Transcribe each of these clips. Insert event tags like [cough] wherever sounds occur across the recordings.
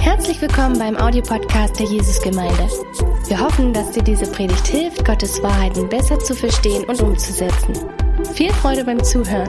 Herzlich willkommen beim Audiopodcast der Jesusgemeinde. Wir hoffen, dass dir diese Predigt hilft, Gottes Wahrheiten besser zu verstehen und umzusetzen. Viel Freude beim Zuhören.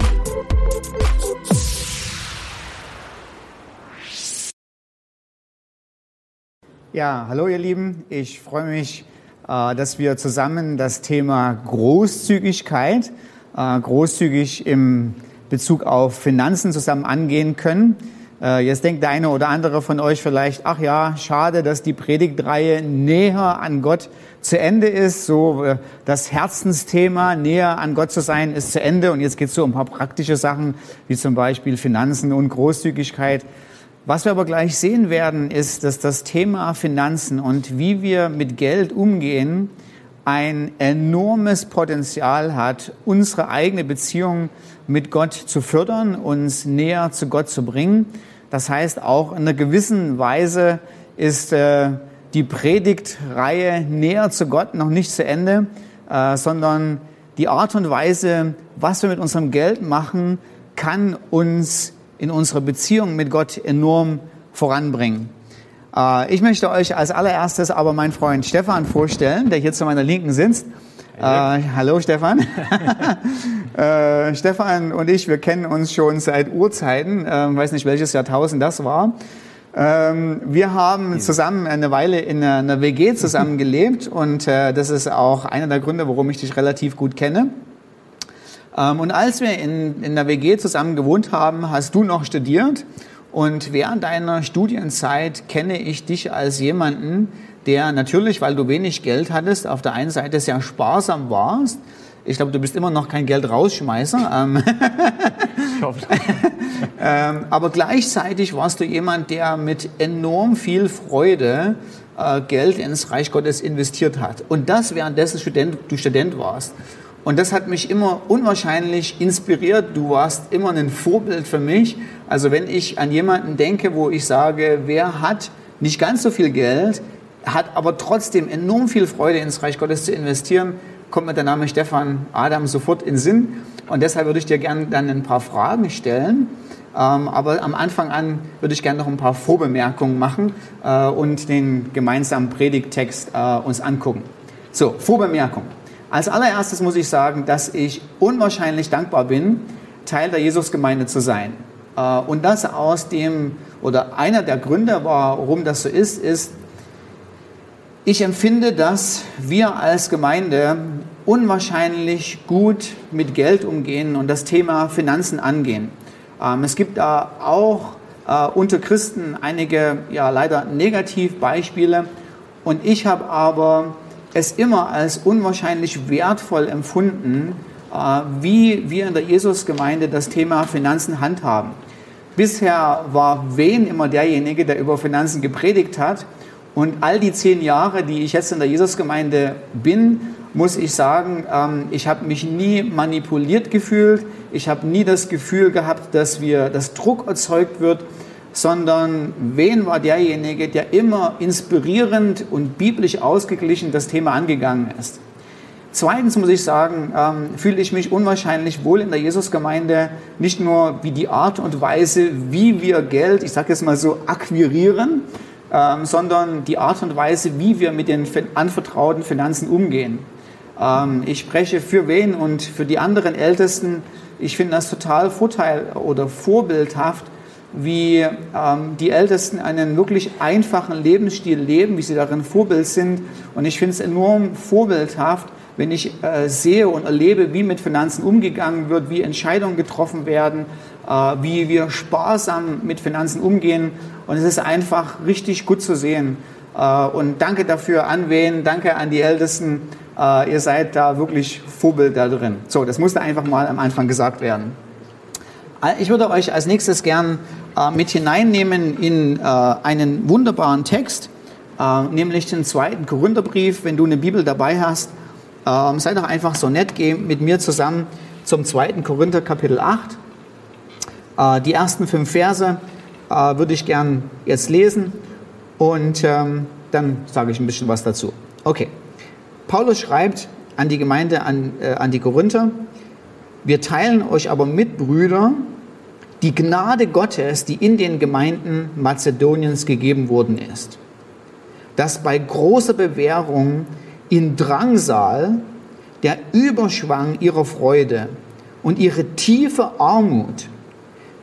Ja, hallo ihr Lieben. Ich freue mich, äh, dass wir zusammen das Thema Großzügigkeit, äh, großzügig im Bezug auf Finanzen zusammen angehen können. Äh, jetzt denkt der eine oder andere von euch vielleicht, ach ja, schade, dass die Predigtreihe näher an Gott zu Ende ist. So das Herzensthema, näher an Gott zu sein, ist zu Ende. Und jetzt geht es so um ein paar praktische Sachen, wie zum Beispiel Finanzen und Großzügigkeit. Was wir aber gleich sehen werden, ist, dass das Thema Finanzen und wie wir mit Geld umgehen, ein enormes Potenzial hat, unsere eigene Beziehung mit Gott zu fördern, uns näher zu Gott zu bringen. Das heißt, auch in einer gewissen Weise ist äh, die Predigtreihe näher zu Gott noch nicht zu Ende, äh, sondern die Art und Weise, was wir mit unserem Geld machen, kann uns in unserer Beziehung mit Gott enorm voranbringen. Äh, ich möchte euch als allererstes aber meinen Freund Stefan vorstellen, der hier zu meiner Linken sitzt. Äh, hallo Stefan. [laughs] äh, Stefan und ich, wir kennen uns schon seit Urzeiten, äh, weiß nicht welches Jahrtausend das war. Ähm, wir haben zusammen eine Weile in einer WG zusammen [laughs] gelebt und äh, das ist auch einer der Gründe, warum ich dich relativ gut kenne. Ähm, und als wir in, in der WG zusammen gewohnt haben, hast du noch studiert. Und während deiner Studienzeit kenne ich dich als jemanden, der natürlich, weil du wenig Geld hattest, auf der einen Seite sehr sparsam warst. Ich glaube, du bist immer noch kein Geld rausschmeißer. Ähm, [laughs] ich hoffe. [laughs] ähm, aber gleichzeitig warst du jemand, der mit enorm viel Freude äh, Geld ins Reich Gottes investiert hat. Und das währenddessen Student, du Student warst. Und das hat mich immer unwahrscheinlich inspiriert. Du warst immer ein Vorbild für mich. Also wenn ich an jemanden denke, wo ich sage, wer hat nicht ganz so viel Geld, hat aber trotzdem enorm viel Freude ins Reich Gottes zu investieren, kommt mir der Name Stefan Adam sofort in Sinn. Und deshalb würde ich dir gerne dann ein paar Fragen stellen. Ähm, aber am Anfang an würde ich gerne noch ein paar Vorbemerkungen machen äh, und den gemeinsamen Predigttext äh, uns angucken. So, Vorbemerkung. Als allererstes muss ich sagen, dass ich unwahrscheinlich dankbar bin, Teil der Jesusgemeinde zu sein. Äh, und das aus dem, oder einer der Gründe, warum das so ist, ist, ich empfinde, dass wir als Gemeinde unwahrscheinlich gut mit Geld umgehen und das Thema Finanzen angehen. Ähm, es gibt da auch äh, unter Christen einige, ja leider Negativbeispiele. Und ich habe aber es immer als unwahrscheinlich wertvoll empfunden, äh, wie wir in der Jesusgemeinde das Thema Finanzen handhaben. Bisher war Wen immer derjenige, der über Finanzen gepredigt hat. Und all die zehn Jahre, die ich jetzt in der Jesusgemeinde bin, muss ich sagen, ähm, ich habe mich nie manipuliert gefühlt. Ich habe nie das Gefühl gehabt, dass wir, dass Druck erzeugt wird sondern wen war derjenige, der immer inspirierend und biblisch ausgeglichen das Thema angegangen ist. Zweitens muss ich sagen, ähm, fühle ich mich unwahrscheinlich wohl in der Jesusgemeinde, nicht nur wie die Art und Weise, wie wir Geld, ich sage jetzt mal so, akquirieren, ähm, sondern die Art und Weise, wie wir mit den anvertrauten Finanzen umgehen. Ähm, ich spreche für wen und für die anderen Ältesten. Ich finde das total vorteil oder vorbildhaft, wie ähm, die Ältesten einen wirklich einfachen Lebensstil leben, wie sie darin Vorbild sind. Und ich finde es enorm vorbildhaft, wenn ich äh, sehe und erlebe, wie mit Finanzen umgegangen wird, wie Entscheidungen getroffen werden, äh, wie wir sparsam mit Finanzen umgehen. Und es ist einfach richtig gut zu sehen. Äh, und danke dafür an wen, danke an die Ältesten. Äh, ihr seid da wirklich Vorbild da drin. So, das musste einfach mal am Anfang gesagt werden. Äh, ich würde euch als nächstes gern mit hineinnehmen in einen wunderbaren Text, nämlich den zweiten Korintherbrief. Wenn du eine Bibel dabei hast, ähm, sei doch einfach so nett, geh mit mir zusammen zum zweiten Korinther Kapitel 8. Äh, die ersten fünf Verse äh, würde ich gern jetzt lesen und ähm, dann sage ich ein bisschen was dazu. Okay. Paulus schreibt an die Gemeinde, an, äh, an die Korinther, wir teilen euch aber mit, Brüder, die Gnade Gottes, die in den Gemeinden Mazedoniens gegeben worden ist, dass bei großer Bewährung in Drangsal der Überschwang ihrer Freude und ihre tiefe Armut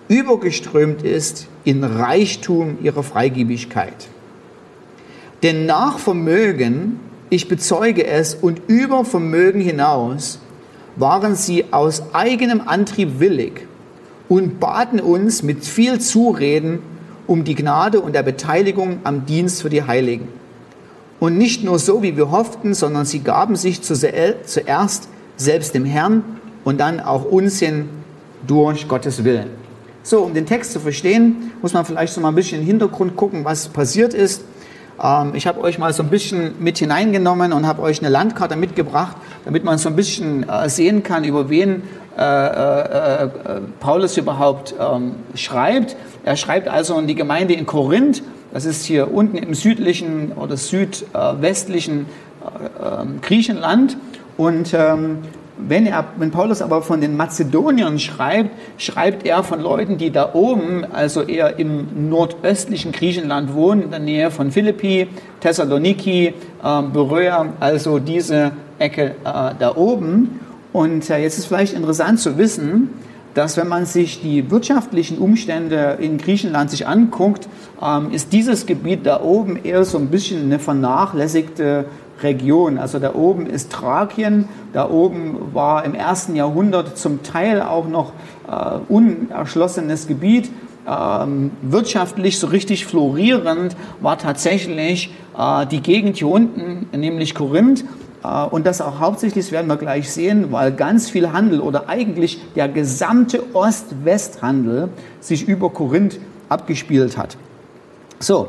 übergeströmt ist in Reichtum ihrer Freigebigkeit. Denn nach Vermögen, ich bezeuge es, und über Vermögen hinaus waren sie aus eigenem Antrieb willig und baten uns mit viel Zureden um die Gnade und der Beteiligung am Dienst für die Heiligen. Und nicht nur so, wie wir hofften, sondern sie gaben sich zuerst selbst dem Herrn und dann auch uns hin durch Gottes Willen. So, um den Text zu verstehen, muss man vielleicht so mal ein bisschen im Hintergrund gucken, was passiert ist. Ähm, ich habe euch mal so ein bisschen mit hineingenommen und habe euch eine Landkarte mitgebracht, damit man so ein bisschen äh, sehen kann, über wen äh, äh, äh, Paulus überhaupt ähm, schreibt. Er schreibt also an die Gemeinde in Korinth. Das ist hier unten im südlichen oder südwestlichen äh, ähm, Griechenland. Und ähm, wenn, er, wenn Paulus aber von den Mazedoniern schreibt, schreibt er von Leuten, die da oben, also eher im nordöstlichen Griechenland wohnen, in der Nähe von Philippi, Thessaloniki, äh, Beröa, also diese Ecke äh, da oben. Und äh, jetzt ist vielleicht interessant zu wissen, dass wenn man sich die wirtschaftlichen Umstände in Griechenland sich anguckt, ähm, ist dieses Gebiet da oben eher so ein bisschen eine vernachlässigte Region. Also da oben ist Thrakien, da oben war im ersten Jahrhundert zum Teil auch noch äh, unerschlossenes Gebiet. Ähm, wirtschaftlich so richtig florierend war tatsächlich äh, die Gegend hier unten, nämlich Korinth. Äh, und das auch hauptsächlich, das werden wir gleich sehen, weil ganz viel Handel oder eigentlich der gesamte Ost-West-Handel sich über Korinth abgespielt hat. So,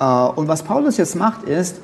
äh, und was Paulus jetzt macht, ist,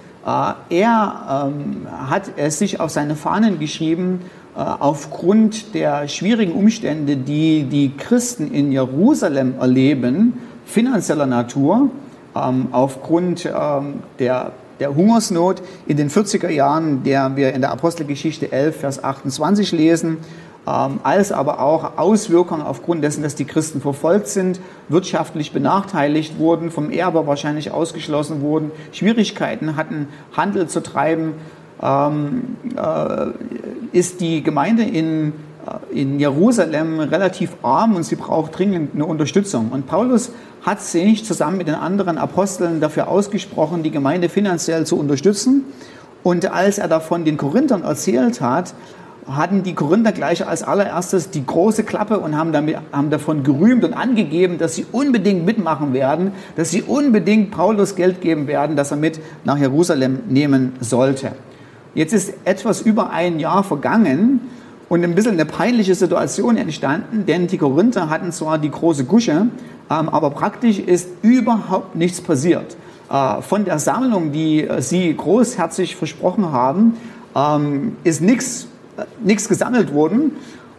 er ähm, hat es sich auf seine Fahnen geschrieben, äh, aufgrund der schwierigen Umstände, die die Christen in Jerusalem erleben, finanzieller Natur, ähm, aufgrund ähm, der, der Hungersnot in den 40er Jahren, der wir in der Apostelgeschichte 11, Vers 28 lesen, als aber auch Auswirkungen aufgrund dessen, dass die Christen verfolgt sind, wirtschaftlich benachteiligt wurden, vom Erbe wahrscheinlich ausgeschlossen wurden, Schwierigkeiten hatten, Handel zu treiben, ähm, äh, ist die Gemeinde in, äh, in Jerusalem relativ arm und sie braucht dringend eine Unterstützung. Und Paulus hat sich zusammen mit den anderen Aposteln dafür ausgesprochen, die Gemeinde finanziell zu unterstützen. Und als er davon den Korinthern erzählt hat, hatten die Korinther gleich als allererstes die große Klappe und haben, damit, haben davon gerühmt und angegeben, dass sie unbedingt mitmachen werden, dass sie unbedingt Paulus Geld geben werden, dass er mit nach Jerusalem nehmen sollte. Jetzt ist etwas über ein Jahr vergangen und ein bisschen eine peinliche Situation entstanden, denn die Korinther hatten zwar die große Gusche, ähm, aber praktisch ist überhaupt nichts passiert. Äh, von der Sammlung, die sie großherzig versprochen haben, ähm, ist nichts nichts gesammelt worden.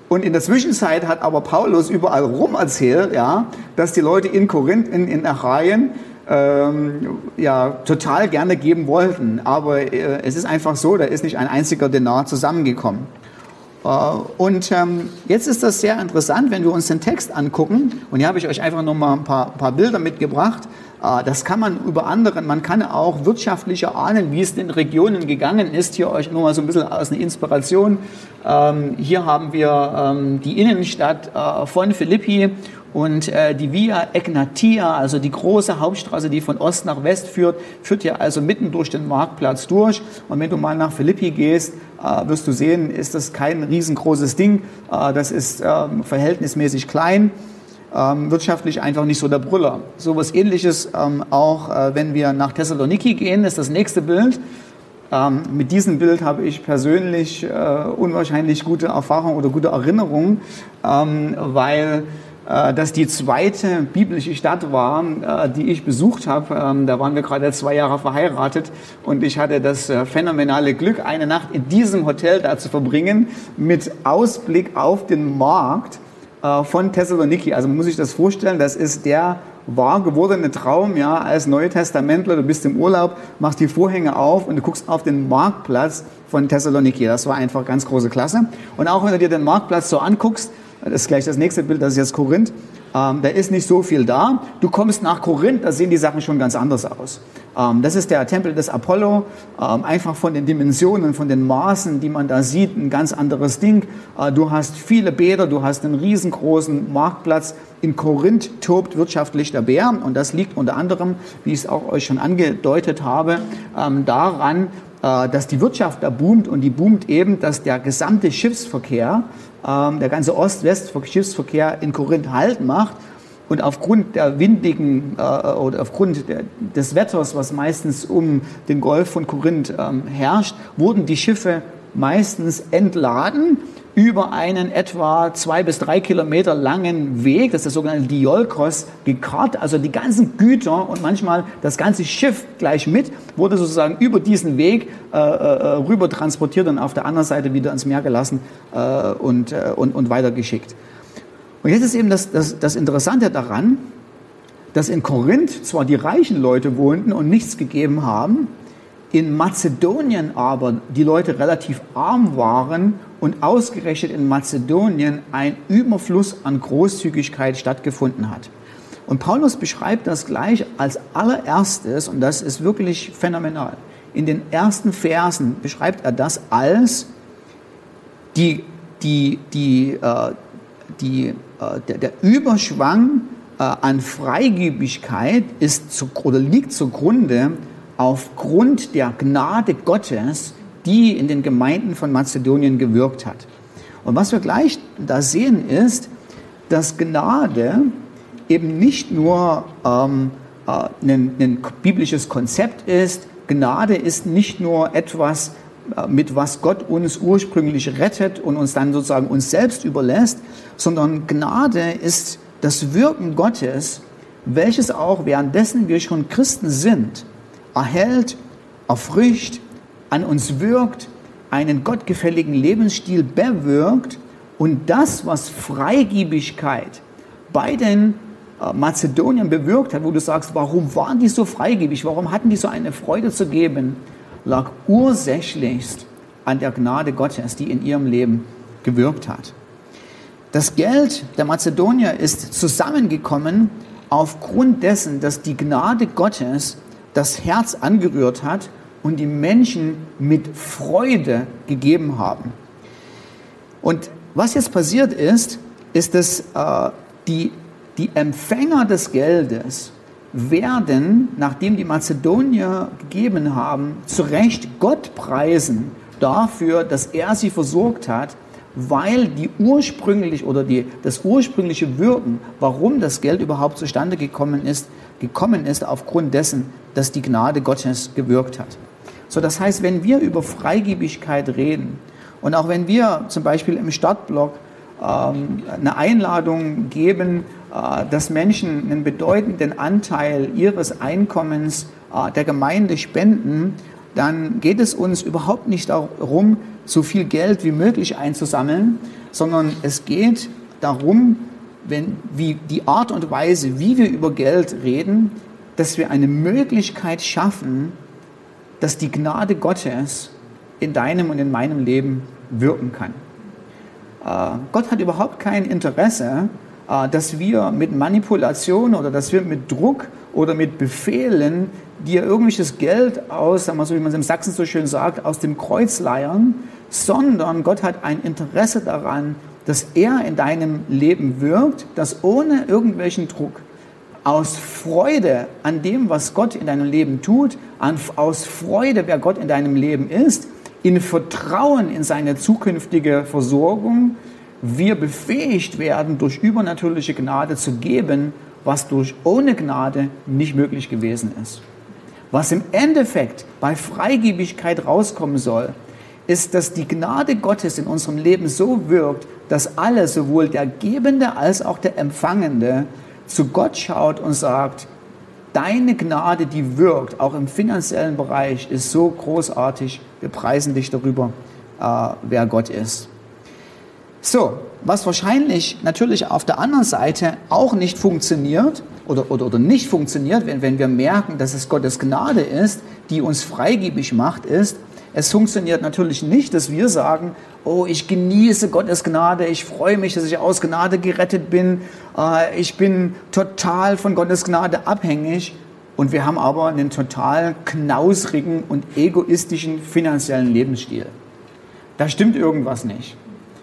Und in der Zwischenzeit hat aber Paulus überall rum erzählt, ja, dass die Leute in Korinth, in, in Achaien, ähm, ja, total gerne geben wollten. Aber äh, es ist einfach so, da ist nicht ein einziger Denar zusammengekommen. Äh, und ähm, jetzt ist das sehr interessant, wenn wir uns den Text angucken. Und hier habe ich euch einfach noch mal ein paar, paar Bilder mitgebracht. Äh, das kann man über anderen, man kann auch wirtschaftlicher ahnen, wie es den Regionen gegangen ist. Hier euch nur mal so ein bisschen aus einer Inspiration. Ähm, hier haben wir ähm, die Innenstadt äh, von Philippi und äh, die Via Egnatia, also die große Hauptstraße, die von Ost nach West führt, führt ja also mitten durch den Marktplatz durch. Und wenn du mal nach Philippi gehst, wirst du sehen, ist das kein riesengroßes Ding. das ist ähm, verhältnismäßig klein ähm, wirtschaftlich einfach nicht so der Brüller. So was ähnliches ähm, auch, äh, wenn wir nach Thessaloniki gehen, ist das nächste Bild. Ähm, mit diesem Bild habe ich persönlich äh, unwahrscheinlich gute Erfahrungen oder gute Erinnerungen, ähm, weil äh, das die zweite biblische Stadt war, äh, die ich besucht habe. Ähm, da waren wir gerade zwei Jahre verheiratet und ich hatte das äh, phänomenale Glück, eine Nacht in diesem Hotel da zu verbringen mit Ausblick auf den Markt von Thessaloniki. Also man muss sich das vorstellen, das ist der wahr gewordene Traum, ja, als Neue Testamentler, du bist im Urlaub, machst die Vorhänge auf und du guckst auf den Marktplatz von Thessaloniki. Das war einfach ganz große Klasse. Und auch wenn du dir den Marktplatz so anguckst, das ist gleich das nächste Bild, das ist jetzt Korinth, ähm, da ist nicht so viel da. Du kommst nach Korinth, da sehen die Sachen schon ganz anders aus. Ähm, das ist der Tempel des Apollo, ähm, einfach von den Dimensionen, von den Maßen, die man da sieht, ein ganz anderes Ding. Äh, du hast viele Bäder, du hast einen riesengroßen Marktplatz. In Korinth tobt wirtschaftlich der Bär und das liegt unter anderem, wie ich es auch euch schon angedeutet habe, ähm, daran, äh, dass die Wirtschaft da boomt und die boomt eben, dass der gesamte Schiffsverkehr ähm, der ganze Ost-West-Schiffsverkehr in Korinth Halt macht. Und aufgrund der windigen äh, oder aufgrund der, des Wetters, was meistens um den Golf von Korinth ähm, herrscht, wurden die Schiffe meistens entladen über einen etwa zwei bis drei Kilometer langen Weg, das ist der sogenannte Diolkos, gekarrt. Also die ganzen Güter und manchmal das ganze Schiff gleich mit wurde sozusagen über diesen Weg äh, äh, rüber transportiert und auf der anderen Seite wieder ins Meer gelassen äh, und, äh, und, und weitergeschickt. Und jetzt ist eben das, das, das Interessante daran, dass in Korinth zwar die reichen Leute wohnten und nichts gegeben haben, in Mazedonien aber die Leute relativ arm waren und ausgerechnet in Mazedonien ein Überfluss an Großzügigkeit stattgefunden hat. Und Paulus beschreibt das gleich als allererstes, und das ist wirklich phänomenal. In den ersten Versen beschreibt er das als die, die, die, äh, die, äh, der, der Überschwang äh, an Freigebigkeit ist zu, oder liegt zugrunde aufgrund der Gnade Gottes, die in den Gemeinden von Mazedonien gewirkt hat. Und was wir gleich da sehen ist, dass Gnade eben nicht nur ähm, äh, ein, ein biblisches Konzept ist, Gnade ist nicht nur etwas, äh, mit was Gott uns ursprünglich rettet und uns dann sozusagen uns selbst überlässt, sondern Gnade ist das Wirken Gottes, welches auch währenddessen wir schon Christen sind, erhält, erfrischt, an uns wirkt, einen gottgefälligen Lebensstil bewirkt und das, was Freigebigkeit bei den äh, Mazedonien bewirkt hat, wo du sagst, warum waren die so freigebig, warum hatten die so eine Freude zu geben, lag ursächlichst an der Gnade Gottes, die in ihrem Leben gewirkt hat. Das Geld der Mazedonier ist zusammengekommen aufgrund dessen, dass die Gnade Gottes das Herz angerührt hat und die Menschen mit Freude gegeben haben. Und was jetzt passiert ist, ist, dass äh, die, die Empfänger des Geldes werden, nachdem die Mazedonier gegeben haben, zu Recht Gott preisen dafür, dass er sie versorgt hat, weil die ursprünglich oder die, das ursprüngliche Wirken, warum das Geld überhaupt zustande gekommen ist, gekommen ist aufgrund dessen, dass die Gnade Gottes gewirkt hat. So, das heißt, wenn wir über Freigebigkeit reden und auch wenn wir zum Beispiel im Stadtblock ähm, eine Einladung geben, äh, dass Menschen einen bedeutenden Anteil ihres Einkommens äh, der Gemeinde spenden, dann geht es uns überhaupt nicht darum, so viel Geld wie möglich einzusammeln, sondern es geht darum, wenn, wie die Art und Weise, wie wir über Geld reden, dass wir eine Möglichkeit schaffen, dass die Gnade Gottes in deinem und in meinem Leben wirken kann. Äh, Gott hat überhaupt kein Interesse, äh, dass wir mit Manipulation oder dass wir mit Druck oder mit Befehlen dir irgendwelches Geld aus, sagen wir so, wie man es im Sachsen so schön sagt, aus dem Kreuz leiern, sondern Gott hat ein Interesse daran, dass er in deinem Leben wirkt, dass ohne irgendwelchen Druck, aus Freude an dem, was Gott in deinem Leben tut, aus Freude, wer Gott in deinem Leben ist, in Vertrauen in seine zukünftige Versorgung, wir befähigt werden, durch übernatürliche Gnade zu geben, was durch ohne Gnade nicht möglich gewesen ist. Was im Endeffekt bei Freigebigkeit rauskommen soll, ist, dass die Gnade Gottes in unserem Leben so wirkt, dass alle, sowohl der Gebende als auch der Empfangende, zu Gott schaut und sagt, deine Gnade, die wirkt, auch im finanziellen Bereich, ist so großartig. Wir preisen dich darüber, äh, wer Gott ist. So, was wahrscheinlich natürlich auf der anderen Seite auch nicht funktioniert oder, oder, oder nicht funktioniert, wenn, wenn wir merken, dass es Gottes Gnade ist, die uns freigebig macht, ist, Es funktioniert natürlich nicht, dass wir sagen, oh, ich genieße Gottes Gnade, ich freue mich, dass ich aus Gnade gerettet bin, äh, ich bin total von Gottes Gnade abhängig und wir haben aber einen total knausrigen und egoistischen finanziellen Lebensstil. Da stimmt irgendwas nicht.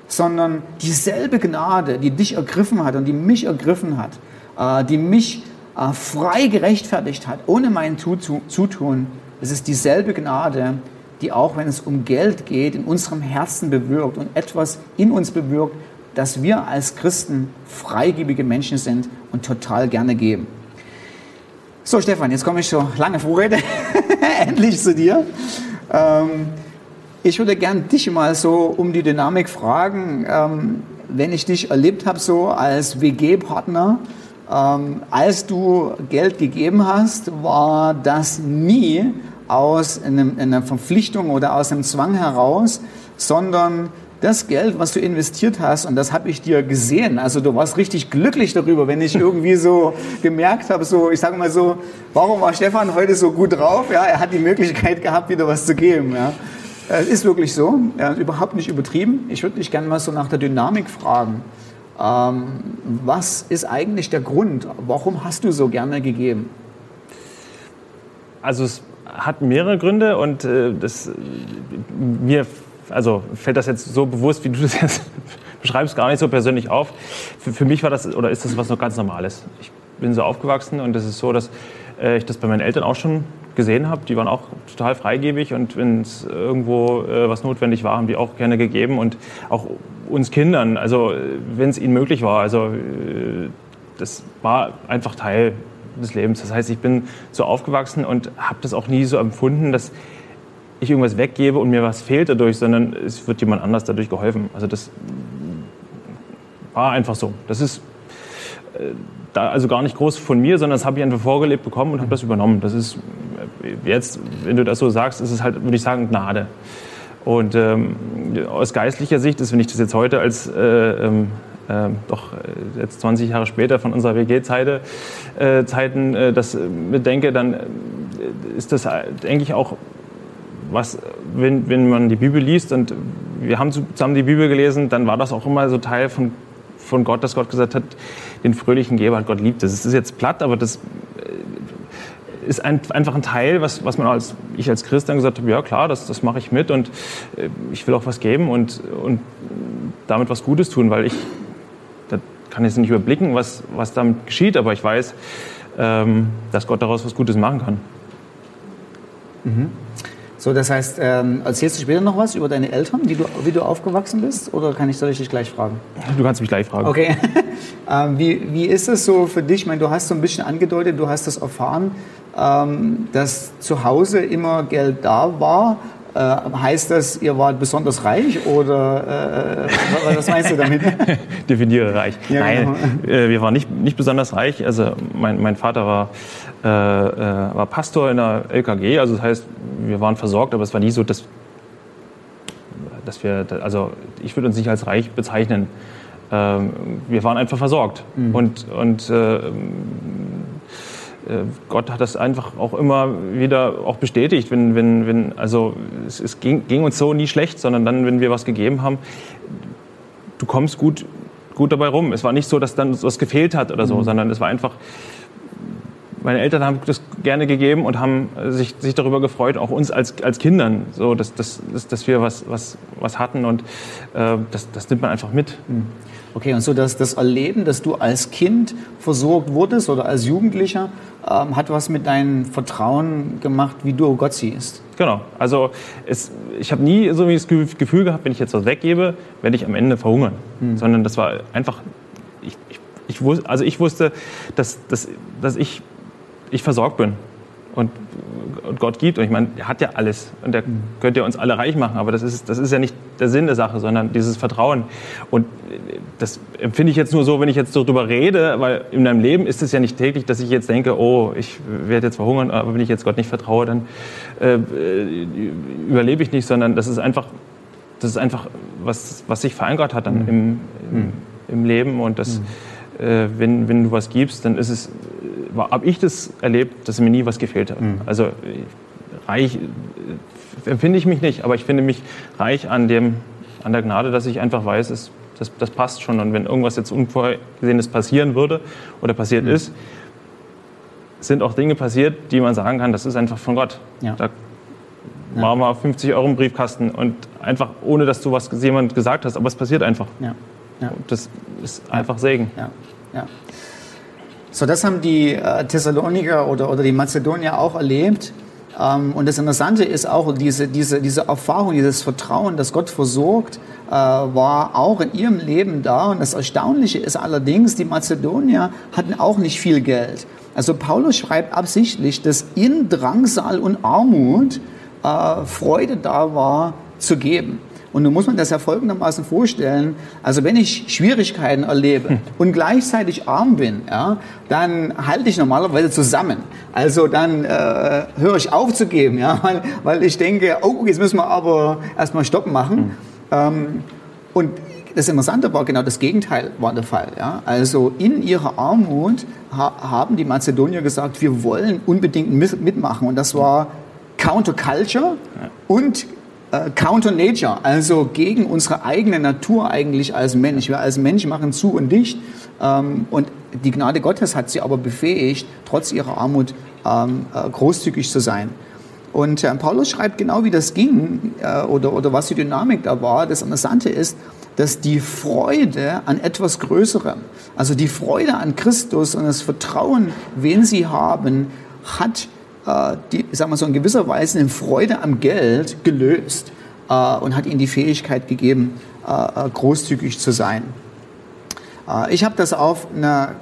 Sondern dieselbe Gnade, die dich ergriffen hat und die mich ergriffen hat, äh, die mich äh, frei gerechtfertigt hat, ohne mein Zutun, es ist dieselbe Gnade, die auch wenn es um Geld geht, in unserem Herzen bewirkt und etwas in uns bewirkt, dass wir als Christen freigebige Menschen sind und total gerne geben. So, Stefan, jetzt komme ich schon lange Vorrede, [laughs] endlich zu dir. Ähm, ich würde gern dich mal so um die Dynamik fragen, ähm, wenn ich dich erlebt habe, so als WG-Partner, ähm, als du Geld gegeben hast, war das nie aus einem, einer Verpflichtung oder aus einem Zwang heraus, sondern das Geld, was du investiert hast, und das habe ich dir gesehen, also du warst richtig glücklich darüber, wenn ich irgendwie so gemerkt habe, so, ich sage mal so, warum war Stefan heute so gut drauf? Ja, er hat die Möglichkeit gehabt, wieder was zu geben. Ja. Es ist wirklich so, ja, überhaupt nicht übertrieben. Ich würde dich gerne mal so nach der Dynamik fragen. Ähm, was ist eigentlich der Grund? Warum hast du so gerne gegeben? Also es hat mehrere Gründe und äh, das, mir also fällt das jetzt so bewusst, wie du das jetzt [laughs] beschreibst, gar nicht so persönlich auf. Für, für, mich war das oder ist das was noch ganz Normales. Ich bin so aufgewachsen und es ist so, dass äh, ich das bei meinen Eltern auch schon gesehen habe. Die waren auch total freigebig und wenn es irgendwo äh, was notwendig war, haben die auch gerne gegeben und auch uns Kindern, also äh, wenn es ihnen möglich war. Also äh, das war einfach Teil des Lebens. Das heißt, ich bin so aufgewachsen und habe das auch nie so empfunden, dass ich irgendwas weggebe und mir was fehlt dadurch, sondern es wird jemand anders dadurch geholfen. Also das war einfach so. Das ist äh, da also gar nicht groß von mir, sondern das habe ich einfach vorgelebt bekommen und habe das übernommen. Das ist äh, jetzt, wenn du das so sagst, ist es halt, würde ich sagen, Gnade. Und ähm, aus geistlicher Sicht ist, wenn ich das jetzt heute als äh, ähm, äh, doch äh, jetzt 20 Jahre später von unserer WG-Zeiten äh, äh, das bedenke, dann äh, ist das, denke ich, auch was, wenn, wenn man die Bibel liest und wir haben zusammen die Bibel gelesen, dann war das auch immer so Teil von, von Gott, dass Gott gesagt hat, den fröhlichen Geber hat Gott liebt. Das ist jetzt platt, aber das ist ein, einfach ein Teil, was, was man als, ich als Christ dann gesagt habe, ja klar, das, das mache ich mit und ich will auch was geben und, und damit was Gutes tun, weil ich kann jetzt nicht überblicken, was, was damit geschieht, aber ich weiß, ähm, dass Gott daraus was Gutes machen kann. Mhm. So, das heißt, ähm, erzählst du später noch was über deine Eltern, wie du, wie du aufgewachsen bist? Oder kann ich, soll ich dich gleich fragen? Du kannst mich gleich fragen. Okay. [laughs] ähm, wie, wie ist es so für dich? Ich meine, du hast so ein bisschen angedeutet, du hast das erfahren, ähm, dass zu Hause immer Geld da war. Äh, heißt das, ihr wart besonders reich oder äh, was meinst du damit? [laughs] Definiere reich. Ja, Nein, genau. äh, wir waren nicht, nicht besonders reich. Also mein, mein Vater war, äh, äh war Pastor in der LKG, also das heißt, wir waren versorgt, aber es war nie so, dass, dass wir, also ich würde uns nicht als reich bezeichnen. Ähm, wir waren einfach versorgt. Mhm. Und, und äh, äh, Gott hat das einfach auch immer wieder auch bestätigt, wenn, wenn, wenn also es, es ging, ging, uns so nie schlecht, sondern dann, wenn wir was gegeben haben, du kommst gut, gut dabei rum. Es war nicht so, dass dann was gefehlt hat oder so, mhm. sondern es war einfach, meine Eltern haben das gerne gegeben und haben sich, sich darüber gefreut, auch uns als, als Kindern, so, dass, dass, dass wir was, was, was hatten und äh, das, das nimmt man einfach mit. Mhm. Okay, und so dass das Erleben, dass du als Kind versorgt wurdest oder als Jugendlicher, ähm, hat was mit deinem Vertrauen gemacht, wie du Gott siehst. Genau. Also es, ich habe nie so das Gefühl gehabt, wenn ich jetzt was weggebe, werde ich am Ende verhungern. Hm. Sondern das war einfach, ich, ich, ich, wusste, also ich wusste, dass, dass, dass ich, ich versorgt bin. Und und Gott gibt. Und ich meine, er hat ja alles und er könnte ja uns alle reich machen, aber das ist, das ist ja nicht der Sinn der Sache, sondern dieses Vertrauen. Und das empfinde ich jetzt nur so, wenn ich jetzt so drüber rede, weil in meinem Leben ist es ja nicht täglich, dass ich jetzt denke, oh, ich werde jetzt verhungern, aber wenn ich jetzt Gott nicht vertraue, dann äh, überlebe ich nicht, sondern das ist einfach, das ist einfach was, was sich verankert hat dann mhm. im, im, im, Leben und das, mhm. Äh, wenn, wenn du was gibst, dann ist es habe ich das erlebt, dass mir nie was gefehlt hat. Mhm. Also reich empfinde ich mich nicht, aber ich finde mich reich an, dem, an der Gnade, dass ich einfach weiß, es, das, das passt schon. Und wenn irgendwas jetzt Unvorhergesehenes passieren würde oder passiert mhm. ist, sind auch Dinge passiert, die man sagen kann, das ist einfach von Gott. Ja. Da ja. machen wir 50 Euro im Briefkasten und einfach ohne, dass du was jemand gesagt hast, aber es passiert einfach. Ja. Ja. Das ist einfach Segen. Ja. Ja. So, das haben die äh, Thessaloniker oder, oder die Mazedonier auch erlebt. Ähm, und das Interessante ist auch, diese, diese, diese Erfahrung, dieses Vertrauen, dass Gott versorgt, äh, war auch in ihrem Leben da. Und das Erstaunliche ist allerdings, die Mazedonier hatten auch nicht viel Geld. Also Paulus schreibt absichtlich, dass in Drangsal und Armut äh, Freude da war zu geben. Und nun muss man das ja folgendermaßen vorstellen. Also wenn ich Schwierigkeiten erlebe hm. und gleichzeitig arm bin, ja, dann halte ich normalerweise zusammen. Also dann äh, höre ich auf zu geben, ja, [laughs] weil, weil ich denke, oh, jetzt müssen wir aber erstmal Stoppen machen. Mhm. Ähm, und das Interessante war genau das Gegenteil war der Fall. Ja? Also in ihrer Armut ha haben die Mazedonier gesagt, wir wollen unbedingt mitmachen. Und das war Counterculture und äh, Counter Nature, also gegen unsere eigene Natur eigentlich als Mensch. Wir als Mensch machen zu und dicht. Ähm, und die Gnade Gottes hat sie aber befähigt, trotz ihrer Armut ähm, äh, großzügig zu sein. Und äh, Paulus schreibt genau, wie das ging äh, oder, oder was die Dynamik da war. Das Interessante ist, dass die Freude an etwas Größerem, also die Freude an Christus und das Vertrauen, wen sie haben, hat äh, die, sagen wir so in gewisser Weise eine Freude am Geld gelöst äh, und hat ihnen die Fähigkeit gegeben, äh, großzügig zu sein. Ich habe das auf einer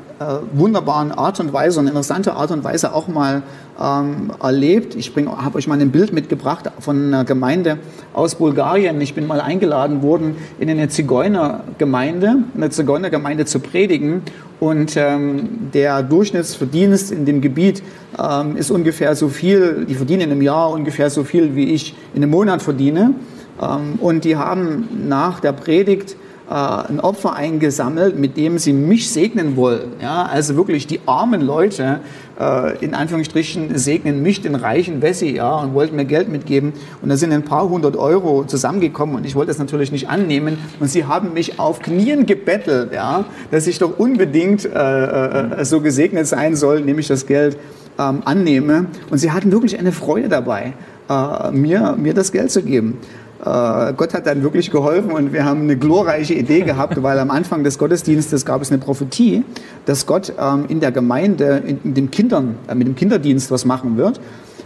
wunderbaren Art und Weise und interessante Art und Weise auch mal ähm, erlebt. Ich habe euch mal ein Bild mitgebracht von einer Gemeinde aus Bulgarien. Ich bin mal eingeladen worden, in eine Zigeunergemeinde, eine Zigeunergemeinde zu predigen. Und ähm, der Durchschnittsverdienst in dem Gebiet ähm, ist ungefähr so viel, die verdienen im Jahr ungefähr so viel, wie ich in einem Monat verdiene. Ähm, und die haben nach der Predigt äh, ein Opfer eingesammelt, mit dem sie mich segnen wollen. Ja, also wirklich die armen Leute, äh, in Anführungsstrichen, segnen mich, den reichen Wessi, ja, und wollten mir Geld mitgeben. Und da sind ein paar hundert Euro zusammengekommen und ich wollte das natürlich nicht annehmen. Und sie haben mich auf Knien gebettelt, ja, dass ich doch unbedingt äh, äh, so gesegnet sein soll, nämlich das Geld ähm, annehme. Und sie hatten wirklich eine Freude dabei, äh, mir, mir das Geld zu geben. Äh, Gott hat dann wirklich geholfen und wir haben eine glorreiche Idee gehabt, weil am Anfang des Gottesdienstes gab es eine Prophetie, dass Gott ähm, in der Gemeinde, in, den Kindern, äh, mit dem Kinderdienst was machen wird.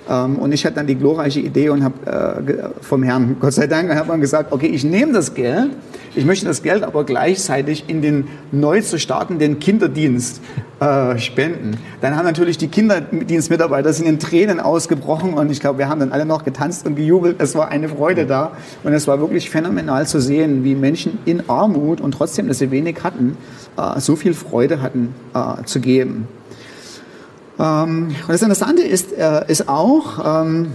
Ähm, und ich hatte dann die glorreiche Idee und habe äh, vom Herrn, Gott sei Dank, hat man gesagt, okay, ich nehme das Geld, ich möchte das Geld aber gleichzeitig in den neu zu startenden Kinderdienst äh, spenden. Dann haben natürlich die Kinderdienstmitarbeiter sind in Tränen ausgebrochen und ich glaube, wir haben dann alle noch getanzt und gejubelt. Es war eine Freude da und es war wirklich phänomenal zu sehen, wie Menschen in Armut und trotzdem, dass sie wenig hatten, äh, so viel Freude hatten äh, zu geben. Ähm, und das Interessante ist, äh, ist auch, ähm,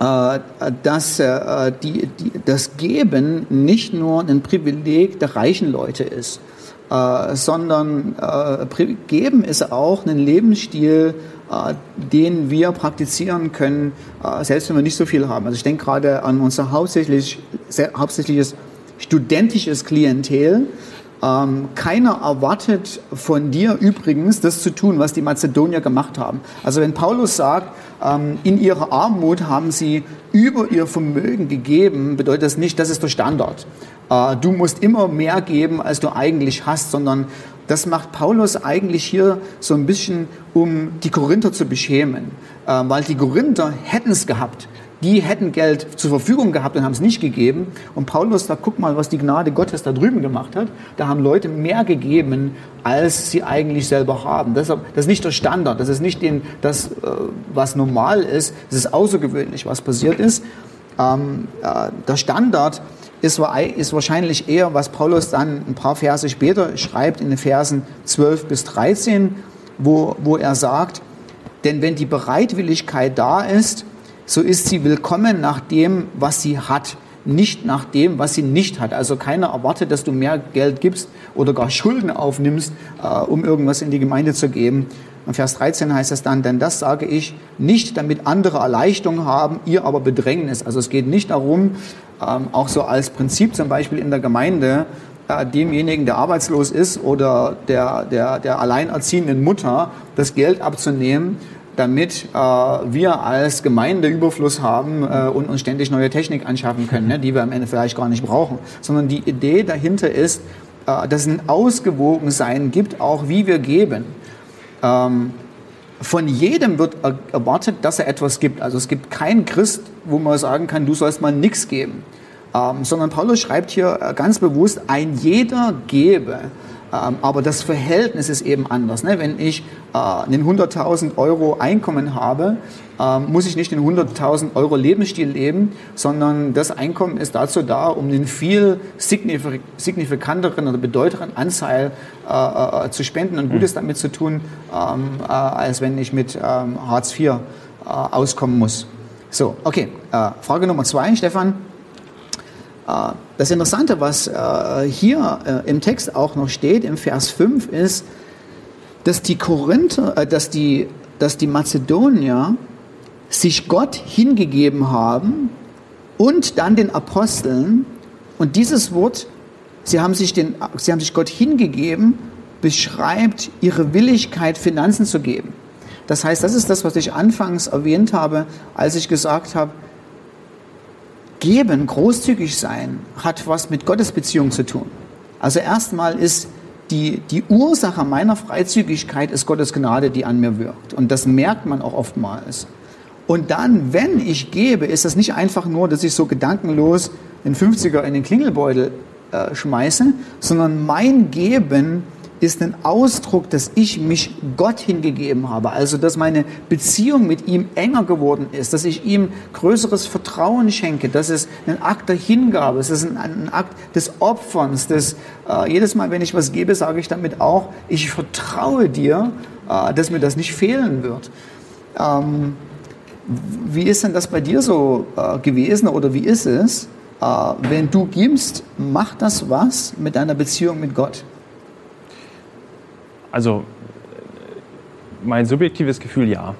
äh, dass äh, die, die, das Geben nicht nur ein Privileg der reichen Leute ist, sondern Geben ist auch ein Lebensstil, den wir praktizieren können, selbst wenn wir nicht so viel haben. Also ich denke gerade an unser hauptsächlich, hauptsächliches studentisches Klientel, ähm, keiner erwartet von dir übrigens, das zu tun, was die Mazedonier gemacht haben. Also wenn Paulus sagt, ähm, in ihrer Armut haben sie über ihr Vermögen gegeben, bedeutet das nicht, das ist der Standard. Äh, du musst immer mehr geben, als du eigentlich hast, sondern das macht Paulus eigentlich hier so ein bisschen, um die Korinther zu beschämen. Äh, weil die Korinther hätten es gehabt die hätten Geld zur Verfügung gehabt und haben es nicht gegeben. Und Paulus sagt, guck mal, was die Gnade Gottes da drüben gemacht hat. Da haben Leute mehr gegeben, als sie eigentlich selber haben. Das ist nicht der Standard, das ist nicht das, äh, was normal ist, das ist außergewöhnlich, was passiert ist. Ähm, äh, der Standard ist, ist wahrscheinlich eher, was Paulus dann ein paar Verse später schreibt, in den Versen 12 bis 13, wo, wo er sagt, denn wenn die Bereitwilligkeit da ist, so ist sie willkommen nach dem, was sie hat, nicht nach dem, was sie nicht hat. Also keiner erwartet, dass du mehr Geld gibst oder gar Schulden aufnimmst, äh, um irgendwas in die Gemeinde zu geben, Und Vers 13 heißt es dann, denn das sage ich nicht, damit andere Erleichterung haben, ihr aber Bedrängnis. Also es geht nicht darum, ähm, auch so als Prinzip zum Beispiel in der Gemeinde, äh, demjenigen, der arbeitslos ist oder der, der, der alleinerziehenden Mutter das Geld abzunehmen, damit äh, wir als Gemeinde Überfluss haben äh, und uns ständig neue Technik anschaffen können, ne, die wir am Ende vielleicht gar nicht brauchen. Sondern die Idee dahinter ist, äh, dass es ein Ausgewogensein gibt, auch wie wir geben. Ähm, von jedem wird erwartet, dass er etwas gibt. Also es gibt keinen Christ, wo man sagen kann, du sollst mal nichts geben. Ähm, sondern Paulus schreibt hier äh, ganz bewusst, ein jeder gebe. Ähm, aber das Verhältnis ist eben anders. Ne? Wenn ich äh, einen 100.000 Euro Einkommen habe, ähm, muss ich nicht den 100.000 Euro Lebensstil leben, sondern das Einkommen ist dazu da, um den viel signifikanteren oder bedeutenderen Anteil äh, äh, zu spenden und Gutes mhm. damit zu tun, ähm, äh, als wenn ich mit ähm, Hartz IV äh, auskommen muss. So, okay. Äh, Frage Nummer zwei, Stefan. Äh, das Interessante, was äh, hier äh, im Text auch noch steht, im Vers 5, ist, dass die Korinther, dass die, dass die Mazedonier sich Gott hingegeben haben und dann den Aposteln. Und dieses Wort, sie haben sich, den, sie haben sich Gott hingegeben, beschreibt ihre Willigkeit, Finanzen zu geben. Das heißt, das ist das, was ich anfangs erwähnt habe, als ich gesagt habe, Geben, großzügig sein, hat was mit Gottes Beziehung zu tun. Also erstmal ist die, die Ursache meiner Freizügigkeit ist Gottes Gnade, die an mir wirkt. Und das merkt man auch oftmals. Und dann, wenn ich gebe, ist das nicht einfach nur, dass ich so gedankenlos den 50er in den Klingelbeutel äh, schmeiße, sondern mein Geben ist ein Ausdruck, dass ich mich Gott hingegeben habe. Also, dass meine Beziehung mit ihm enger geworden ist, dass ich ihm größeres Vertrauen schenke. Das ist ein Akt der Hingabe. Es ist ein, ein Akt des Opferns. Des, äh, jedes Mal, wenn ich was gebe, sage ich damit auch, ich vertraue dir, äh, dass mir das nicht fehlen wird. Ähm, wie ist denn das bei dir so äh, gewesen oder wie ist es? Äh, wenn du gibst, macht das was mit deiner Beziehung mit Gott? Also mein subjektives Gefühl ja.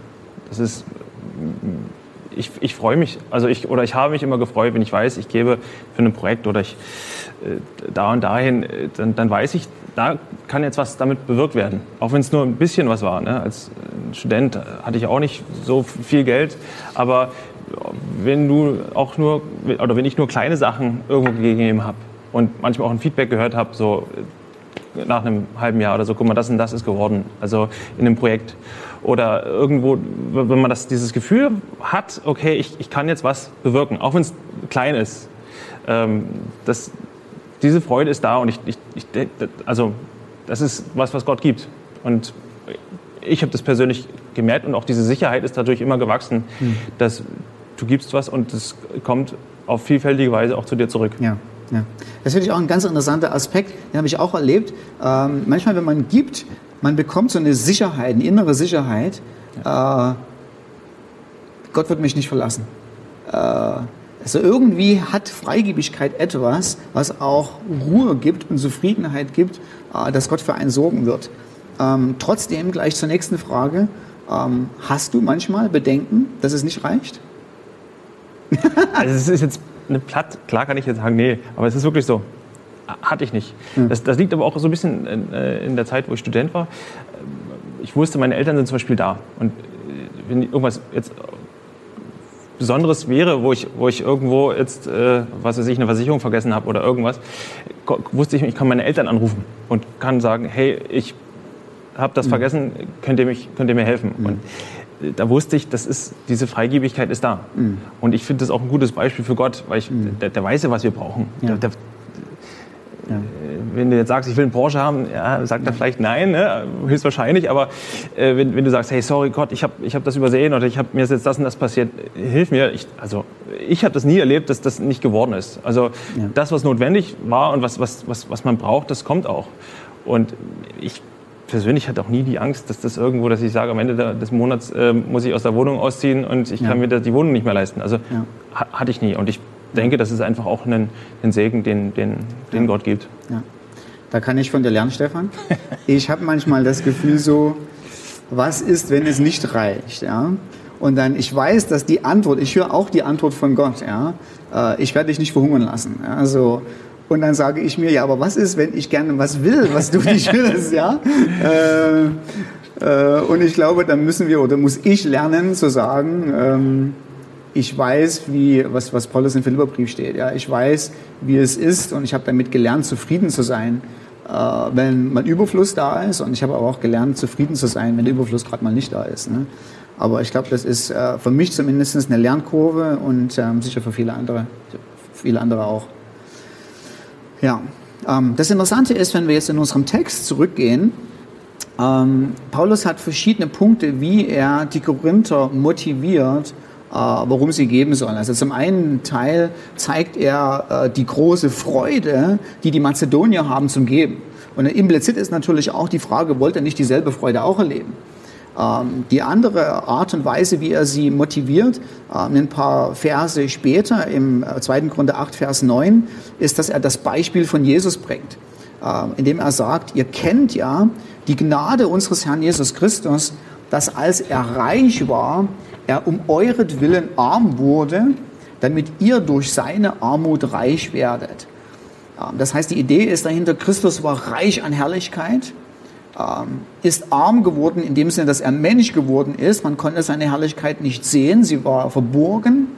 Das ist, ich, ich freue mich, also ich, oder ich habe mich immer gefreut, wenn ich weiß, ich gebe für ein Projekt oder ich äh, da und dahin, äh, dann, dann weiß ich, da kann jetzt was damit bewirkt werden. Auch wenn es nur ein bisschen was war. Ne? Als Student hatte ich auch nicht so viel Geld, aber wenn du auch nur, oder wenn ich nur kleine Sachen irgendwo gegeben habe und manchmal auch ein Feedback gehört habe, so nach einem halben Jahr oder so, guck mal, das und das ist geworden, also in einem Projekt. Oder irgendwo, wenn man das, dieses Gefühl hat, okay, ich, ich kann jetzt was bewirken, auch wenn es klein ist. Ähm, das, diese Freude ist da und ich, ich, ich, also das ist was, was Gott gibt. Und ich habe das persönlich gemerkt und auch diese Sicherheit ist dadurch immer gewachsen, mhm. dass du gibst was und es kommt auf vielfältige Weise auch zu dir zurück. Ja. Ja. Das finde ich auch ein ganz interessanter Aspekt, den habe ich auch erlebt. Ähm, manchmal, wenn man gibt, man bekommt so eine Sicherheit, eine innere Sicherheit. Ja. Äh, Gott wird mich nicht verlassen. Äh, also irgendwie hat Freigebigkeit etwas, was auch Ruhe gibt und Zufriedenheit gibt, äh, dass Gott für einen sorgen wird. Ähm, trotzdem gleich zur nächsten Frage. Ähm, hast du manchmal Bedenken, dass es nicht reicht? also es ist jetzt eine Platt, klar kann ich jetzt sagen, nee, aber es ist wirklich so. Hatte ich nicht. Mhm. Das, das, liegt aber auch so ein bisschen in, äh, in, der Zeit, wo ich Student war. Ich wusste, meine Eltern sind zum Beispiel da. Und äh, wenn irgendwas jetzt Besonderes wäre, wo ich, wo ich irgendwo jetzt, äh, was weiß ich, eine Versicherung vergessen habe oder irgendwas, wusste ich, ich kann meine Eltern anrufen und kann sagen, hey, ich habe das mhm. vergessen, könnt ihr, mich, könnt ihr mir helfen? Mhm. Und da wusste ich, das ist, diese Freigebigkeit ist da. Mhm. Und ich finde das auch ein gutes Beispiel für Gott, weil ich, mhm. der, der, weiß ja, was wir brauchen. Ja. Der, der, ja. Äh, wenn du jetzt sagst, ich will einen Porsche haben, ja, sagt er vielleicht nein, ne? höchstwahrscheinlich, aber äh, wenn, wenn, du sagst, hey, sorry Gott, ich habe ich hab das übersehen oder ich hab, mir ist jetzt das und das passiert, hilf mir. Ich, also ich habe das nie erlebt, dass das nicht geworden ist. Also ja. das, was notwendig war und was, was, was, was man braucht, das kommt auch. Und ich persönlich hatte auch nie die Angst, dass das irgendwo, dass ich sage, am Ende des Monats äh, muss ich aus der Wohnung ausziehen und ich ja. kann mir die Wohnung nicht mehr leisten. Also ja. hatte ich nie. Und ich denke, das ist einfach auch ein, ein Segen, den, den, den ja. Gott gibt. Da kann ich von dir lernen, Stefan. [laughs] Ich habe manchmal das Gefühl so, was ist, wenn es nicht reicht? Ja? Und dann, ich weiß, dass die Antwort, ich höre auch die Antwort von Gott, ja, äh, ich werde dich nicht verhungern lassen. Ja? Also, und dann sage ich mir, ja, aber was ist, wenn ich gerne was will, was du nicht [laughs] willst, ja? Äh, äh, und ich glaube, dann müssen wir oder muss ich lernen zu sagen, ähm, ich weiß, wie, was, was Paulus im Philipperbrief steht. Ja? Ich weiß, wie es ist und ich habe damit gelernt, zufrieden zu sein, äh, wenn mal Überfluss da ist. Und ich habe aber auch gelernt, zufrieden zu sein, wenn der Überfluss gerade mal nicht da ist. Ne? Aber ich glaube, das ist äh, für mich zumindest eine Lernkurve und ähm, sicher für viele andere, viele andere auch. Ja, ähm, das Interessante ist, wenn wir jetzt in unserem Text zurückgehen, ähm, Paulus hat verschiedene Punkte, wie er die Korinther motiviert, äh, warum sie geben sollen. Also zum einen Teil zeigt er äh, die große Freude, die die Mazedonier haben zum Geben. Und implizit ist natürlich auch die Frage, wollt er nicht dieselbe Freude auch erleben? Ähm, die andere Art und Weise, wie er sie motiviert, ähm, ein paar Verse später, im 2. Äh, Grunde 8, Vers 9, ist, dass er das Beispiel von Jesus bringt, ähm, indem er sagt, ihr kennt ja die Gnade unseres Herrn Jesus Christus, dass als er reich war, er um euretwillen arm wurde, damit ihr durch seine Armut reich werdet. Das heißt, die Idee ist dahinter, Christus war reich an Herrlichkeit, ist arm geworden in dem Sinne, dass er Mensch geworden ist. Man konnte seine Herrlichkeit nicht sehen, sie war verborgen.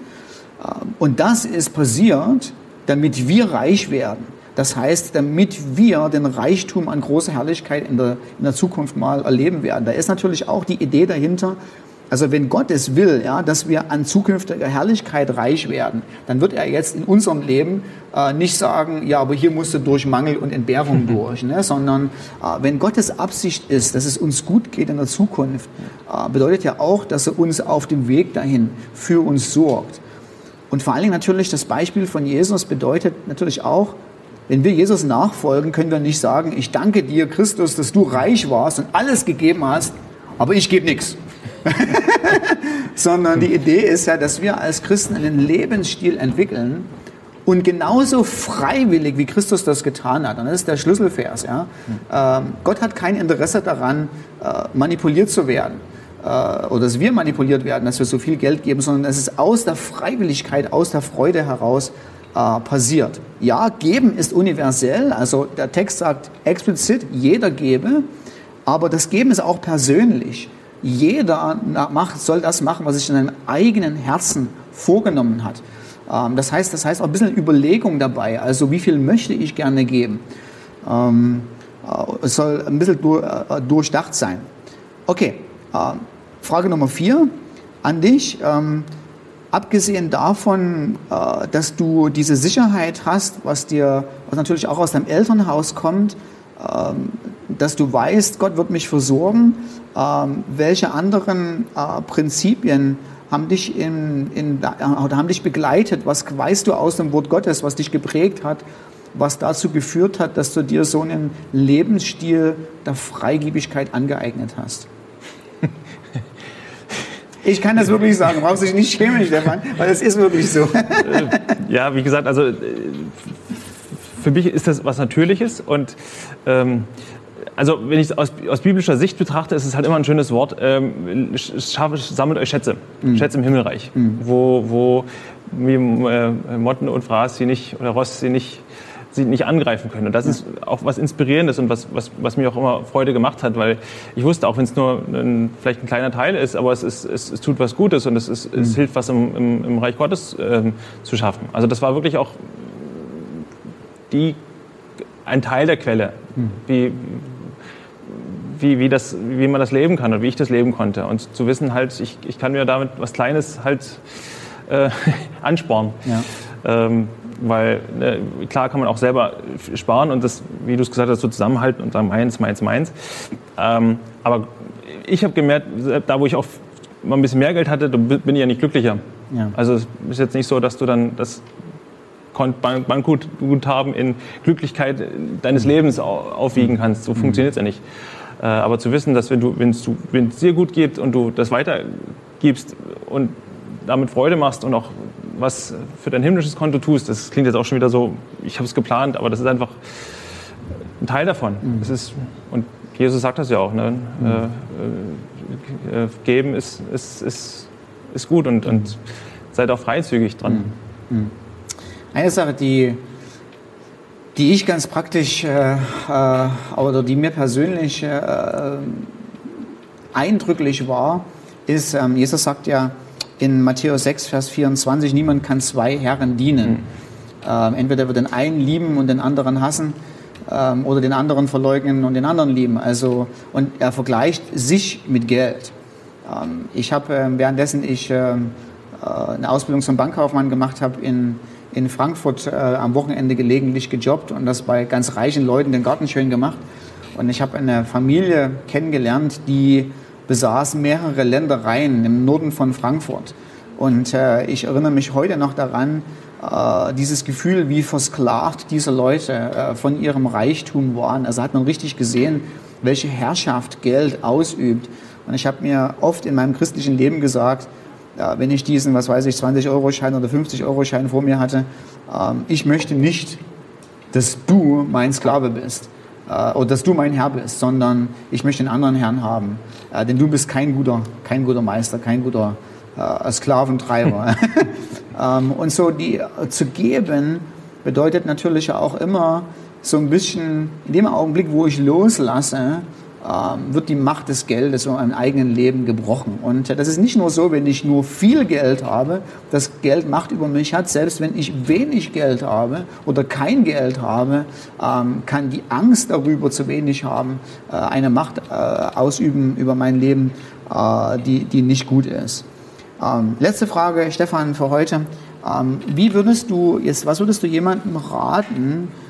Ähm, und das ist passiert, damit wir reich werden. Das heißt, damit wir den Reichtum an großer Herrlichkeit in der, in der Zukunft mal erleben werden. Da ist natürlich auch die Idee dahinter, also wenn Gott es will, ja, dass wir an zukünftiger Herrlichkeit reich werden, dann wird er jetzt in unserem Leben äh, nicht sagen, ja, aber hier musst du durch Mangel und Entbehrung [laughs] durch, ne? sondern äh, wenn Gottes Absicht ist, dass es uns gut geht in der Zukunft, äh, bedeutet ja auch, dass er uns auf dem Weg dahin für uns sorgt. Und vor allen Dingen natürlich das Beispiel von Jesus bedeutet natürlich auch, wenn wir Jesus nachfolgen, können wir nicht sagen, ich danke dir, Christus, dass du reich warst und alles gegeben hast, aber ich gebe nichts. [laughs] Sondern die Idee ist ja, dass wir als Christen einen Lebensstil entwickeln und genauso freiwillig, wie Christus das getan hat, und das ist der Schlüsselvers, ja, ähm, Gott hat kein Interesse daran, äh, manipuliert zu werden äh, oder dass wir manipuliert werden, dass wir so viel Geld geben, sondern es ist aus der Freiwilligkeit, aus der Freude heraus äh, passiert. Ja, geben ist universell, also der Text sagt explizit, jeder gebe, aber das Geben ist auch persönlich jeder macht, soll das machen, was sich in seinem eigenen Herzen vorgenommen hat. Ähm, das heißt, das heißt auch ein bisschen Überlegung dabei. Also wie viel möchte ich gerne geben? Ähm, äh, es soll ein bisschen äh, durchdacht sein. Okay, äh, Frage Nummer vier an dich. Ähm, abgesehen davon, dass du diese Sicherheit hast, was dir, was natürlich auch aus deinem Elternhaus kommt, dass du weißt, Gott wird mich versorgen. Ähm, welche anderen äh, Prinzipien haben dich, in, in, oder haben dich begleitet? Was weißt du aus dem Wort Gottes, was dich geprägt hat, was dazu geführt hat, dass du dir so einen Lebensstil der Freigebigkeit angeeignet hast? [laughs] Ich kann das wirklich sagen, brauchst dich nicht schämen, Stefan, weil es ist wirklich so. [laughs] Ja, wie gesagt, also äh, für mich ist das was Natürliches und ähm, also wenn ich es aus, aus, biblischer Sicht betrachte, ist es halt immer ein schönes Wort. Ähm, sammelt euch Schätze, mhm. Schätze im Himmelreich, mhm. wo, wo wie, äh, Motten und Fraß sie nicht oder Ross sie nicht sie nicht angreifen können. Und das ist auch was Inspirierendes und was, was, was mir auch immer Freude gemacht hat, weil ich wusste, auch wenn es nur ein, vielleicht ein kleiner Teil ist, aber es, ist, es, es tut was Gutes und es, ist, es mhm. hilft, was im, im, im Reich Gottes ähm, zu schaffen. Also das war wirklich auch die, ein Teil der Quelle, mhm. wie, wie, wie, das, wie man das leben kann und wie ich das leben konnte. Und zu wissen halt, ich, ich kann mir damit was Kleines halt äh, [laughs] anspornen. Ja. Ähm, weil ne, klar kann man auch selber sparen und das, wie du es gesagt hast, so zusammenhalten und dann meins, meins, meins. Ähm, aber ich habe gemerkt, da wo ich auch mal ein bisschen mehr Geld hatte, bin ich ja nicht glücklicher. Ja. Also es ist jetzt nicht so, dass du dann das Bankguthaben in Glücklichkeit deines Lebens aufwiegen kannst. So mhm. funktioniert es ja nicht. Äh, aber zu wissen, dass wenn du, wenn es dir gut geht und du das weitergibst und damit Freude machst und auch was für dein himmlisches Konto tust, das klingt jetzt auch schon wieder so, ich habe es geplant, aber das ist einfach ein Teil davon. Mhm. Das ist, und Jesus sagt das ja auch, ne? Mhm. Äh, äh, geben, ist, ist, ist, ist gut und, und seid auch freizügig dran. Mhm. Eine Sache, die, die ich ganz praktisch äh, äh, oder die mir persönlich äh, eindrücklich war, ist, ähm, Jesus sagt ja in Matthäus 6, Vers 24, niemand kann zwei Herren dienen. Mhm. Ähm, entweder wird den einen lieben und den anderen hassen ähm, oder den anderen verleugnen und den anderen lieben. Also, und er vergleicht sich mit Geld. Ähm, ich habe, äh, währenddessen ich äh, äh, eine Ausbildung zum Bankkaufmann gemacht habe in, in Frankfurt, äh, am Wochenende gelegentlich gejobbt und das bei ganz reichen Leuten den Garten schön gemacht. Und ich habe eine Familie kennengelernt, die besaß mehrere Ländereien im Norden von Frankfurt. Und äh, ich erinnere mich heute noch daran, äh, dieses Gefühl, wie versklavt diese Leute äh, von ihrem Reichtum waren. Also hat man richtig gesehen, welche Herrschaft Geld ausübt. Und ich habe mir oft in meinem christlichen Leben gesagt, äh, wenn ich diesen, was weiß ich, 20-Euro-Schein oder 50-Euro-Schein vor mir hatte, ähm, ich möchte nicht, dass du mein Sklave bist äh, oder dass du mein Herr bist, sondern ich möchte einen anderen Herrn haben. Äh, denn du bist kein guter, kein guter Meister, kein guter äh, Sklaventreiber. [laughs] ähm, und so die äh, zu geben bedeutet natürlich auch immer so ein bisschen, in dem Augenblick, wo ich loslasse, wird die Macht des Geldes in meinem eigenen Leben gebrochen. Und das ist nicht nur so, wenn ich nur viel Geld habe, das Geld Macht über mich hat. Selbst wenn ich wenig Geld habe oder kein Geld habe, ähm, kann die Angst darüber, zu wenig haben, äh, eine Macht äh, ausüben über mein Leben, äh, die, die nicht gut ist. Ähm, letzte Frage, Stefan, für heute. Wie würdest du jetzt, was würdest du jemandem raten, äh,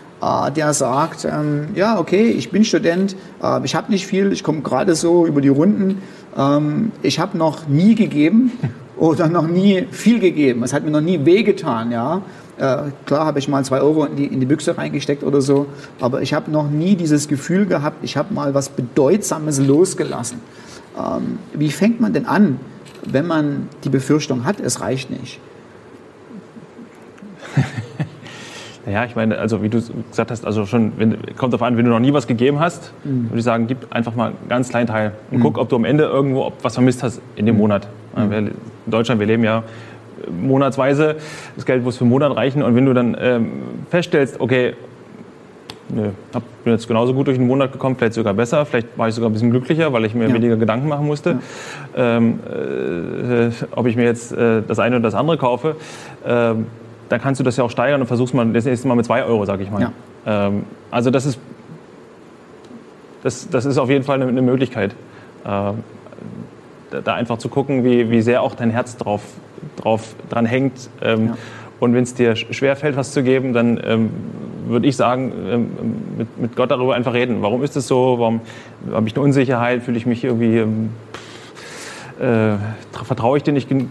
der sagt, ähm, ja, okay, ich bin Student, äh, ich habe nicht viel, ich komme gerade so über die Runden, ähm, ich habe noch nie gegeben [laughs] oder noch nie viel gegeben. Es hat mir noch nie wehgetan, ja. Äh, klar habe ich mal zwei Euro in die, in die Büchse reingesteckt oder so, aber ich habe noch nie dieses Gefühl gehabt, ich habe mal was Bedeutsames losgelassen. Ähm, wie fängt man denn an, wenn man die Befürchtung hat, es reicht nicht? Naja, ich meine, also wie du gesagt hast, also schon, wenn, kommt darauf an, wenn du noch nie was gegeben hast, mhm. würde ich sagen, gib einfach mal einen ganz kleinen Teil und mhm. guck, ob du am Ende irgendwo was vermisst hast in dem mhm. Monat. Mhm. In Deutschland, wir leben ja monatsweise, das Geld muss für einen Monat reichen und wenn du dann ähm, feststellst, okay, nö, hab, bin jetzt genauso gut durch den Monat gekommen, vielleicht sogar besser, vielleicht war ich sogar ein bisschen glücklicher, weil ich mir ja. weniger Gedanken machen musste, ja. ähm, äh, ob ich mir jetzt äh, das eine oder das andere kaufe. Ähm, dann kannst du das ja auch steigern und versuchst mal das nächste Mal mit zwei Euro, sag ich mal. Ja. Ähm, also das ist, das, das ist auf jeden Fall eine, eine Möglichkeit, äh, da, einfach zu gucken, wie, wie sehr auch dein Herz drauf, drauf dran hängt. Ähm, ja. Und wenn es dir schwer fällt, was zu geben, dann ähm, würde ich sagen, ähm, mit, mit, Gott darüber einfach reden. Warum ist es so? Warum habe ich eine Unsicherheit? Fühle ich mich irgendwie, ähm, äh, vertraue ich dir nicht gen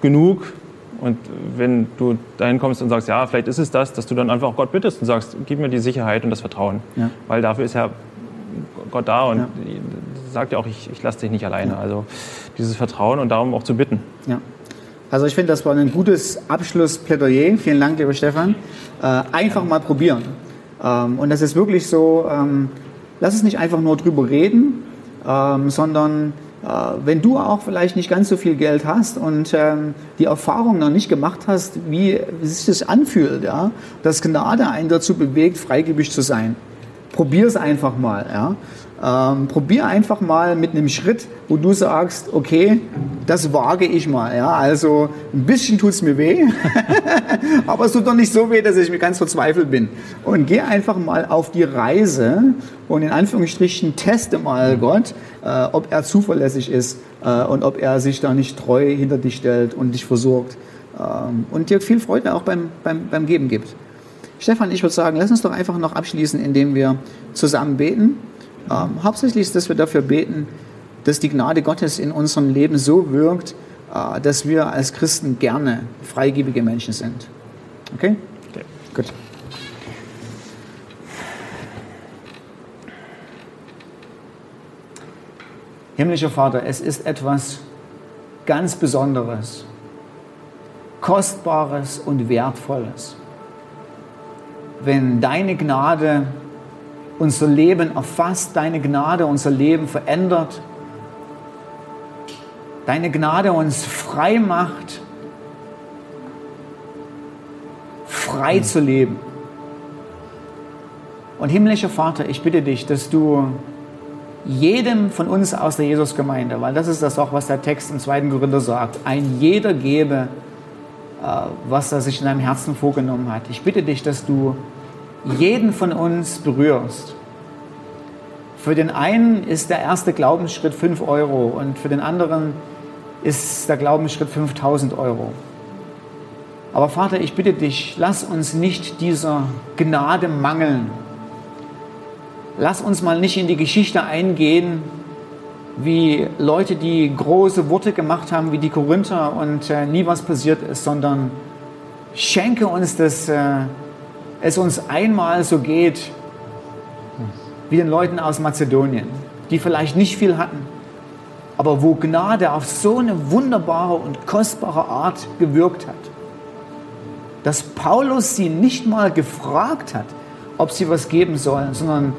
genug? Und wenn du dahin kommst und sagst, ja, vielleicht ist es das, dass du dann einfach auch Gott bittest und sagst, gib mir die Sicherheit und das Vertrauen. Ja. Weil dafür ist ja Gott da und ja. sagt ja auch, ich, ich lasse dich nicht alleine. Ja. Also dieses Vertrauen und darum auch zu bitten. Ja. Also ich finde, das war ein gutes Abschlussplädoyer. Vielen Dank, lieber Stefan. Äh, einfach mal probieren. Ähm, und das ist wirklich so, ähm, lass es nicht einfach nur drüber reden, ähm, sondern wenn du auch vielleicht nicht ganz so viel Geld hast und ähm, die Erfahrung noch nicht gemacht hast, wie, wie sich das anfühlt, ja, dass Gnade einen dazu bewegt, freigebig zu sein. Probier es einfach mal. Ja. Ähm, probier einfach mal mit einem Schritt, wo du sagst, okay, das wage ich mal. Ja? Also ein bisschen tut es mir weh, [laughs] aber es tut doch nicht so weh, dass ich mir ganz verzweifelt bin. Und geh einfach mal auf die Reise und in Anführungsstrichen teste mal Gott, äh, ob er zuverlässig ist äh, und ob er sich da nicht treu hinter dich stellt und dich versorgt. Ähm, und dir viel Freude auch beim, beim, beim Geben gibt. Stefan, ich würde sagen, lass uns doch einfach noch abschließen, indem wir zusammen beten. Ähm, hauptsächlich ist, dass wir dafür beten, dass die Gnade Gottes in unserem Leben so wirkt, äh, dass wir als Christen gerne freigebige Menschen sind. Okay? okay. Gut. Himmlischer Vater, es ist etwas ganz Besonderes, Kostbares und Wertvolles, wenn deine Gnade unser Leben erfasst, deine Gnade unser Leben verändert deine Gnade uns frei macht, frei zu leben. Und himmlischer Vater, ich bitte dich, dass du jedem von uns aus der Jesusgemeinde, weil das ist das auch, was der Text im zweiten Korinther sagt, ein jeder gebe, äh, was er sich in deinem Herzen vorgenommen hat. Ich bitte dich, dass du jeden von uns berührst. Für den einen ist der erste Glaubensschritt 5 Euro und für den anderen ist der Glaubensschritt 5000 Euro. Aber Vater, ich bitte dich, lass uns nicht dieser Gnade mangeln. Lass uns mal nicht in die Geschichte eingehen, wie Leute, die große Worte gemacht haben, wie die Korinther und äh, nie was passiert ist, sondern schenke uns, dass äh, es uns einmal so geht wie den Leuten aus Mazedonien, die vielleicht nicht viel hatten, aber wo Gnade auf so eine wunderbare und kostbare Art gewirkt hat, dass Paulus sie nicht mal gefragt hat, ob sie was geben sollen, sondern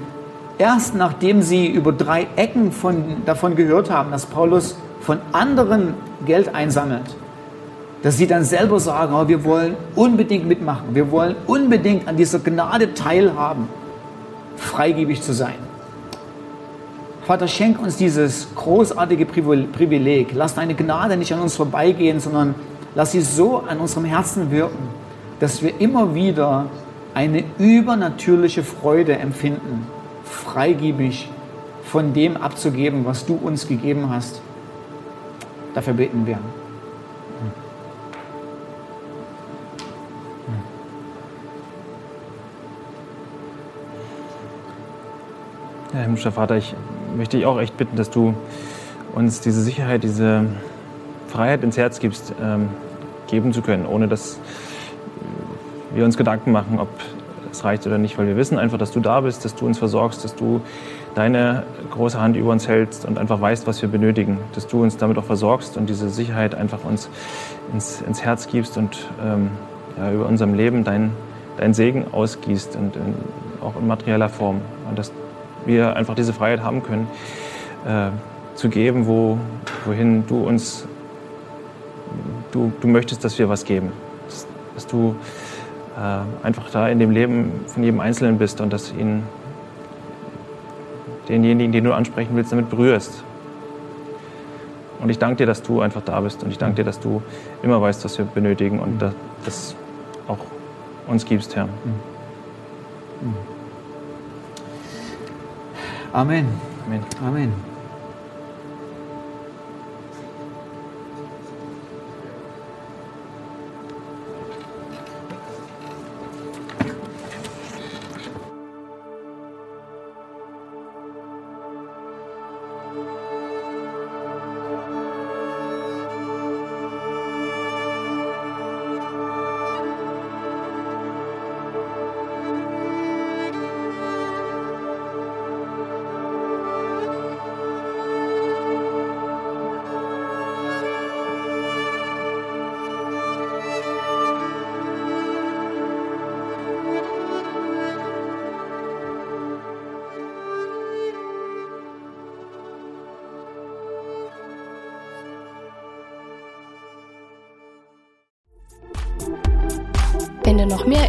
erst nachdem sie über drei Ecken von, davon gehört haben, dass Paulus von anderen Geld einsammelt, dass sie dann selber sagen, oh, wir wollen unbedingt mitmachen, wir wollen unbedingt an dieser Gnade teilhaben, freigebig zu sein. Vater, schenk uns dieses großartige Privileg. Lass deine Gnade nicht an uns vorbeigehen, sondern lass sie so an unserem Herzen wirken, dass wir immer wieder eine übernatürliche Freude empfinden, freigebig von dem abzugeben, was du uns gegeben hast. Dafür beten wir. Ja, himmlischer Vater, ich möchte dich auch echt bitten, dass du uns diese Sicherheit, diese Freiheit ins Herz gibst, ähm, geben zu können, ohne dass wir uns Gedanken machen, ob es reicht oder nicht, weil wir wissen einfach, dass du da bist, dass du uns versorgst, dass du deine große Hand über uns hältst und einfach weißt, was wir benötigen, dass du uns damit auch versorgst und diese Sicherheit einfach uns ins, ins Herz gibst und ähm, ja, über unserem Leben dein, dein Segen ausgießt und in, auch in materieller Form. Und dass wir einfach diese Freiheit haben können, äh, zu geben, wo, wohin du uns, du, du möchtest, dass wir was geben. Dass, dass du äh, einfach da in dem Leben von jedem Einzelnen bist und dass ihn, denjenigen, den du ansprechen willst, damit berührst. Und ich danke dir, dass du einfach da bist und ich danke dir, dass du immer weißt, was wir benötigen und mhm. das auch uns gibst, Herr. Mhm. Mhm. Amen. Amen. Amen.